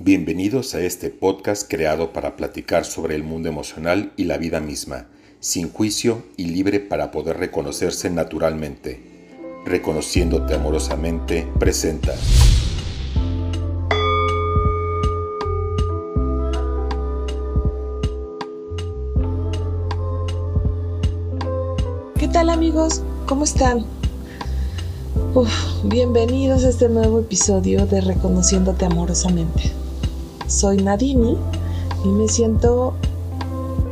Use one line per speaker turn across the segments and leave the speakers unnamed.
Bienvenidos a este podcast creado para platicar sobre el mundo emocional y la vida misma, sin juicio y libre para poder reconocerse naturalmente. Reconociéndote amorosamente, presenta.
¿Qué tal amigos? ¿Cómo están? bienvenidos a este nuevo episodio de Reconociéndote amorosamente. Soy Nadini y me siento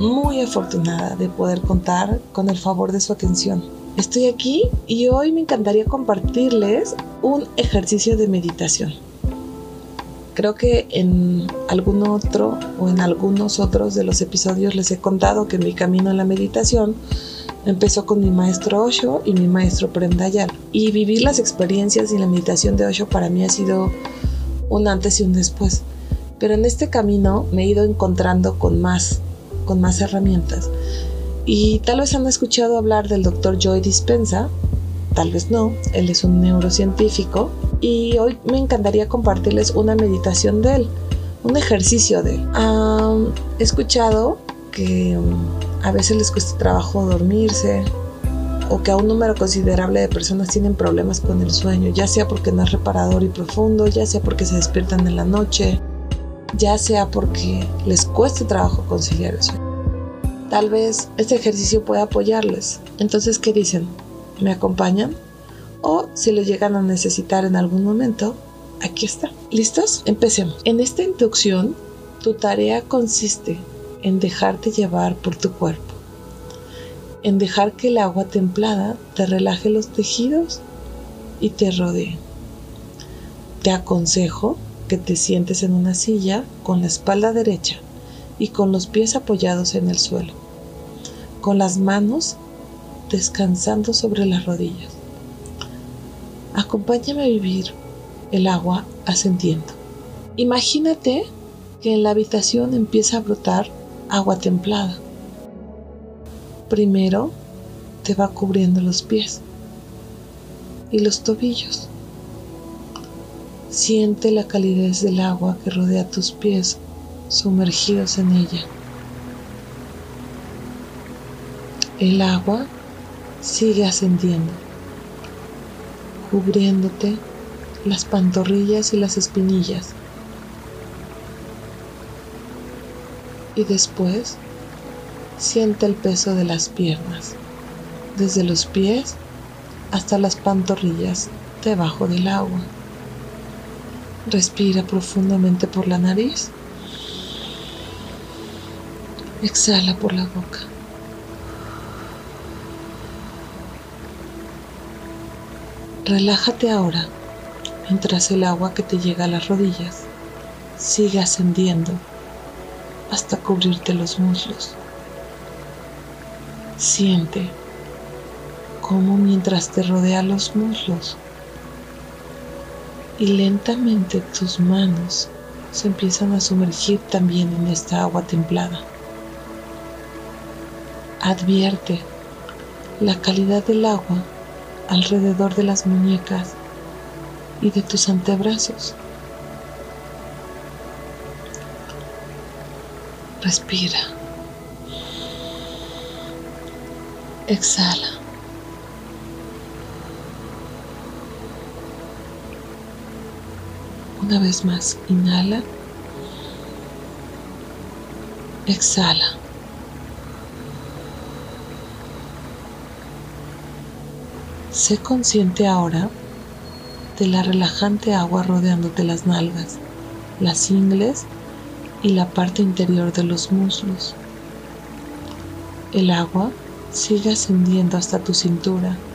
muy afortunada de poder contar con el favor de su atención. Estoy aquí y hoy me encantaría compartirles un ejercicio de meditación. Creo que en algún otro o en algunos otros de los episodios les he contado que mi camino en la meditación empezó con mi maestro Osho y mi maestro Prem Y vivir las experiencias y la meditación de Osho para mí ha sido un antes y un después. Pero en este camino me he ido encontrando con más, con más herramientas. Y tal vez han escuchado hablar del doctor Joy Dispensa, tal vez no, él es un neurocientífico y hoy me encantaría compartirles una meditación de él, un ejercicio de él. he escuchado que a veces les cuesta trabajo dormirse o que a un número considerable de personas tienen problemas con el sueño, ya sea porque no es reparador y profundo, ya sea porque se despiertan en la noche, ya sea porque les cuesta trabajo conciliar el. Tal vez este ejercicio pueda apoyarles. Entonces, ¿qué dicen? ¿Me acompañan? O si lo llegan a necesitar en algún momento, aquí está. ¿Listos? Empecemos. En esta inducción, tu tarea consiste en dejarte llevar por tu cuerpo, en dejar que el agua templada te relaje los tejidos y te rodee. Te aconsejo que te sientes en una silla con la espalda derecha y con los pies apoyados en el suelo, con las manos descansando sobre las rodillas. Acompáñame a vivir el agua ascendiendo. Imagínate que en la habitación empieza a brotar agua templada. Primero te va cubriendo los pies y los tobillos. Siente la calidez del agua que rodea tus pies sumergidos en ella. El agua sigue ascendiendo, cubriéndote las pantorrillas y las espinillas. y después siente el peso de las piernas, desde los pies hasta las pantorrillas debajo del agua. Respira profundamente por la nariz. Exhala por la boca. Relájate ahora mientras el agua que te llega a las rodillas sigue ascendiendo hasta cubrirte los muslos. Siente cómo mientras te rodea los muslos y lentamente tus manos se empiezan a sumergir también en esta agua templada. Advierte la calidad del agua alrededor de las muñecas y de tus antebrazos. Respira. Exhala. Una vez más, inhala. Exhala. Sé consciente ahora de la relajante agua rodeándote las nalgas, las ingles y la parte interior de los muslos. El agua sigue ascendiendo hasta tu cintura.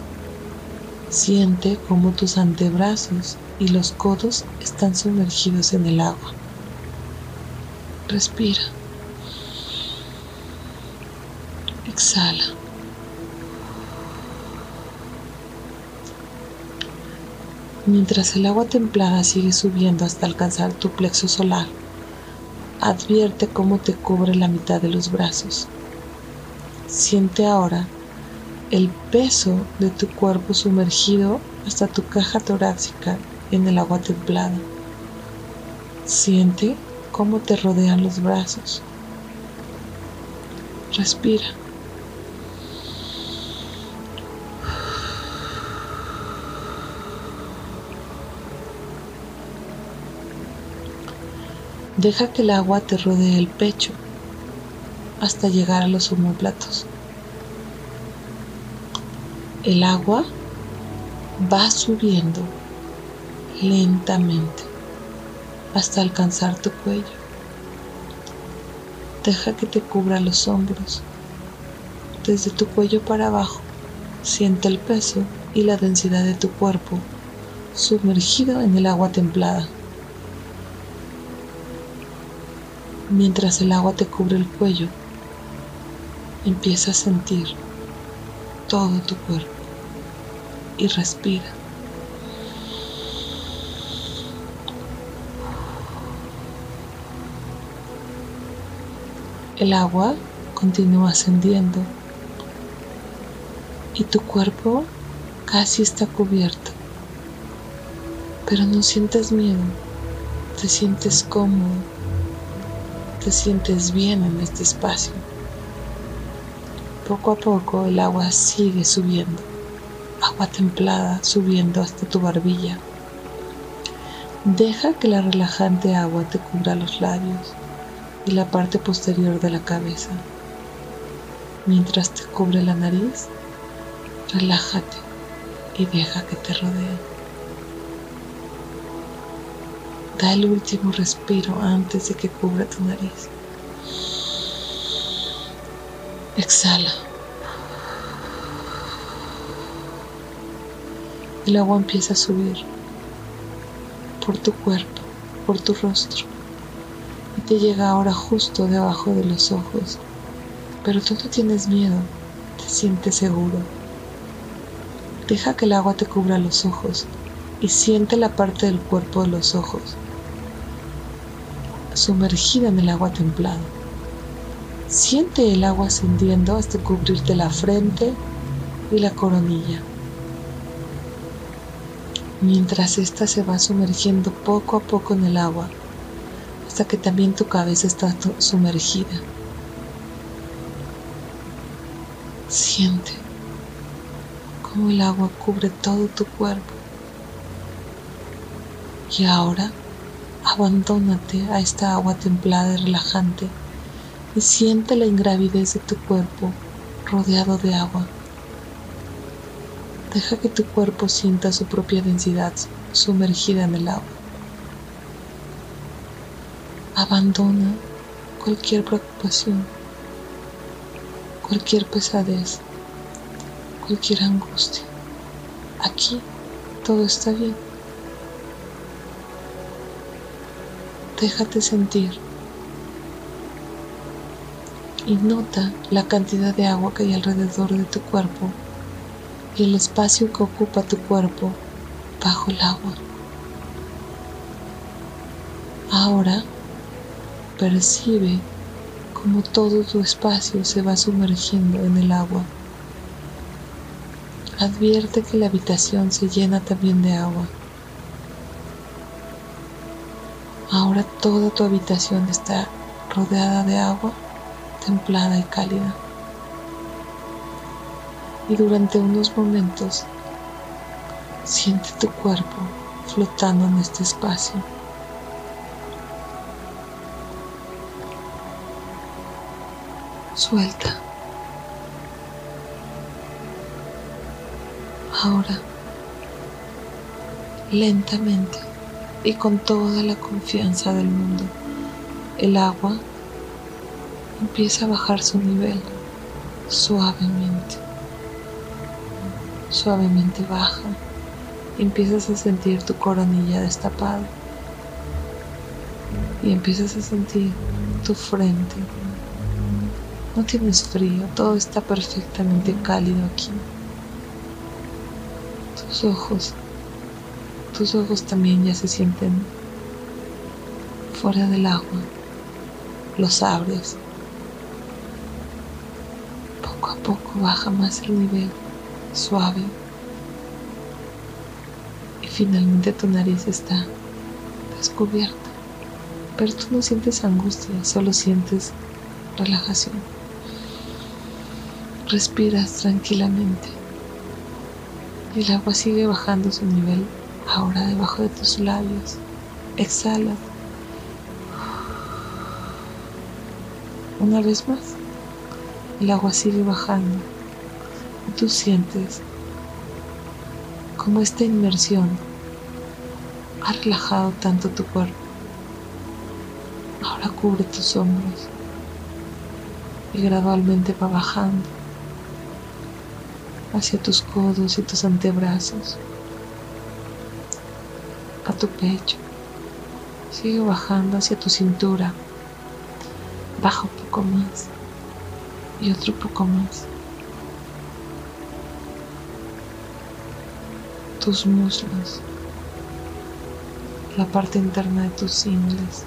Siente cómo tus antebrazos y los codos están sumergidos en el agua. Respira. Exhala. Mientras el agua templada sigue subiendo hasta alcanzar tu plexo solar, Advierte cómo te cubre la mitad de los brazos. Siente ahora el peso de tu cuerpo sumergido hasta tu caja torácica en el agua templada. Siente cómo te rodean los brazos. Respira. Deja que el agua te rodee el pecho hasta llegar a los homóplatos. El agua va subiendo lentamente hasta alcanzar tu cuello. Deja que te cubra los hombros. Desde tu cuello para abajo, siente el peso y la densidad de tu cuerpo sumergido en el agua templada. Mientras el agua te cubre el cuello, empieza a sentir todo tu cuerpo y respira. El agua continúa ascendiendo y tu cuerpo casi está cubierto. Pero no sientes miedo, te sientes cómodo, te sientes bien en este espacio. Poco a poco el agua sigue subiendo, agua templada subiendo hasta tu barbilla. Deja que la relajante agua te cubra los labios y la parte posterior de la cabeza. Mientras te cubre la nariz, relájate y deja que te rodee. Da el último respiro antes de que cubra tu nariz. Exhala. El agua empieza a subir por tu cuerpo, por tu rostro y te llega ahora justo debajo de los ojos. Pero tú no tienes miedo, te sientes seguro. Deja que el agua te cubra los ojos y siente la parte del cuerpo de los ojos sumergida en el agua templada. Siente el agua ascendiendo hasta cubrirte la frente y la coronilla. Mientras ésta se va sumergiendo poco a poco en el agua, hasta que también tu cabeza está sumergida. Siente cómo el agua cubre todo tu cuerpo. Y ahora abandónate a esta agua templada y relajante y siente la ingravidez de tu cuerpo rodeado de agua. Deja que tu cuerpo sienta su propia densidad sumergida en el agua. Abandona cualquier preocupación, cualquier pesadez, cualquier angustia. Aquí todo está bien. Déjate sentir y nota la cantidad de agua que hay alrededor de tu cuerpo y el espacio que ocupa tu cuerpo bajo el agua. Ahora percibe como todo tu espacio se va sumergiendo en el agua. Advierte que la habitación se llena también de agua. Ahora toda tu habitación está rodeada de agua templada y cálida. Y durante unos momentos siente tu cuerpo flotando en este espacio. Suelta. Ahora, lentamente y con toda la confianza del mundo, el agua empieza a bajar su nivel suavemente. Suavemente baja. Empiezas a sentir tu coronilla destapada. Y empiezas a sentir tu frente no tienes frío, todo está perfectamente cálido aquí. Tus ojos, tus ojos también ya se sienten fuera del agua. Los abres. Poco a poco baja más el nivel, suave. Y finalmente tu nariz está descubierta. Pero tú no sientes angustia, solo sientes relajación. Respiras tranquilamente y el agua sigue bajando su nivel ahora debajo de tus labios. Exhala. Una vez más, el agua sigue bajando tú sientes como esta inmersión ha relajado tanto tu cuerpo. Ahora cubre tus hombros y gradualmente va bajando hacia tus codos y tus antebrazos, a tu pecho. Sigue bajando hacia tu cintura. Baja un poco más y otro poco más. Tus muslos, la parte interna de tus ingles,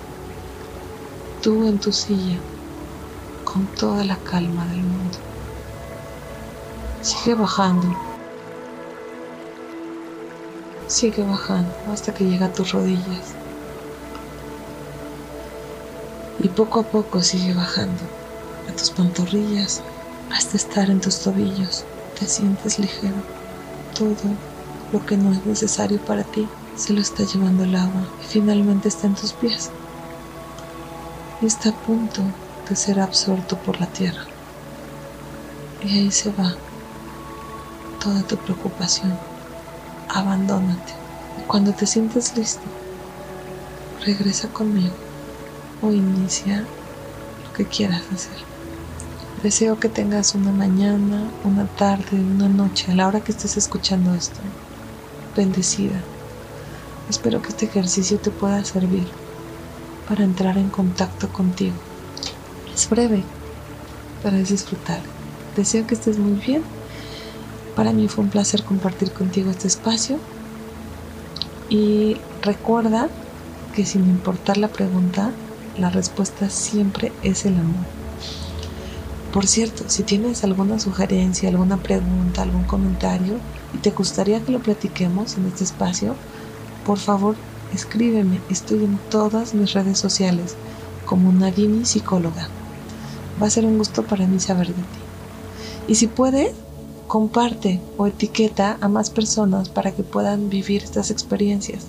tú en tu silla con toda la calma del mundo. Sigue bajando. Sigue bajando hasta que llega a tus rodillas. Y poco a poco sigue bajando a tus pantorrillas hasta estar en tus tobillos. Te sientes ligero. Todo lo que no es necesario para ti se lo está llevando el agua y finalmente está en tus pies. Y está a punto de ser absorto por la tierra. Y ahí se va toda tu preocupación. Abandónate. cuando te sientes listo, regresa conmigo o inicia lo que quieras hacer. Deseo que tengas una mañana, una tarde, una noche, a la hora que estés escuchando esto, bendecida. Espero que este ejercicio te pueda servir para entrar en contacto contigo. Es breve, pero es disfrutar. Deseo que estés muy bien para mí fue un placer compartir contigo este espacio y recuerda que sin importar la pregunta, la respuesta siempre es el amor. Por cierto, si tienes alguna sugerencia, alguna pregunta, algún comentario y te gustaría que lo platiquemos en este espacio, por favor escríbeme. Estoy en todas mis redes sociales como Nadini Psicóloga. Va a ser un gusto para mí saber de ti. Y si puedes, comparte o etiqueta a más personas para que puedan vivir estas experiencias.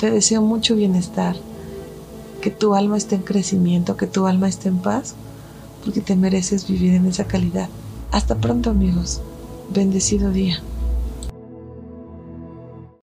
Te deseo mucho bienestar, que tu alma esté en crecimiento, que tu alma esté en paz, porque te mereces vivir en esa calidad. Hasta pronto amigos, bendecido día.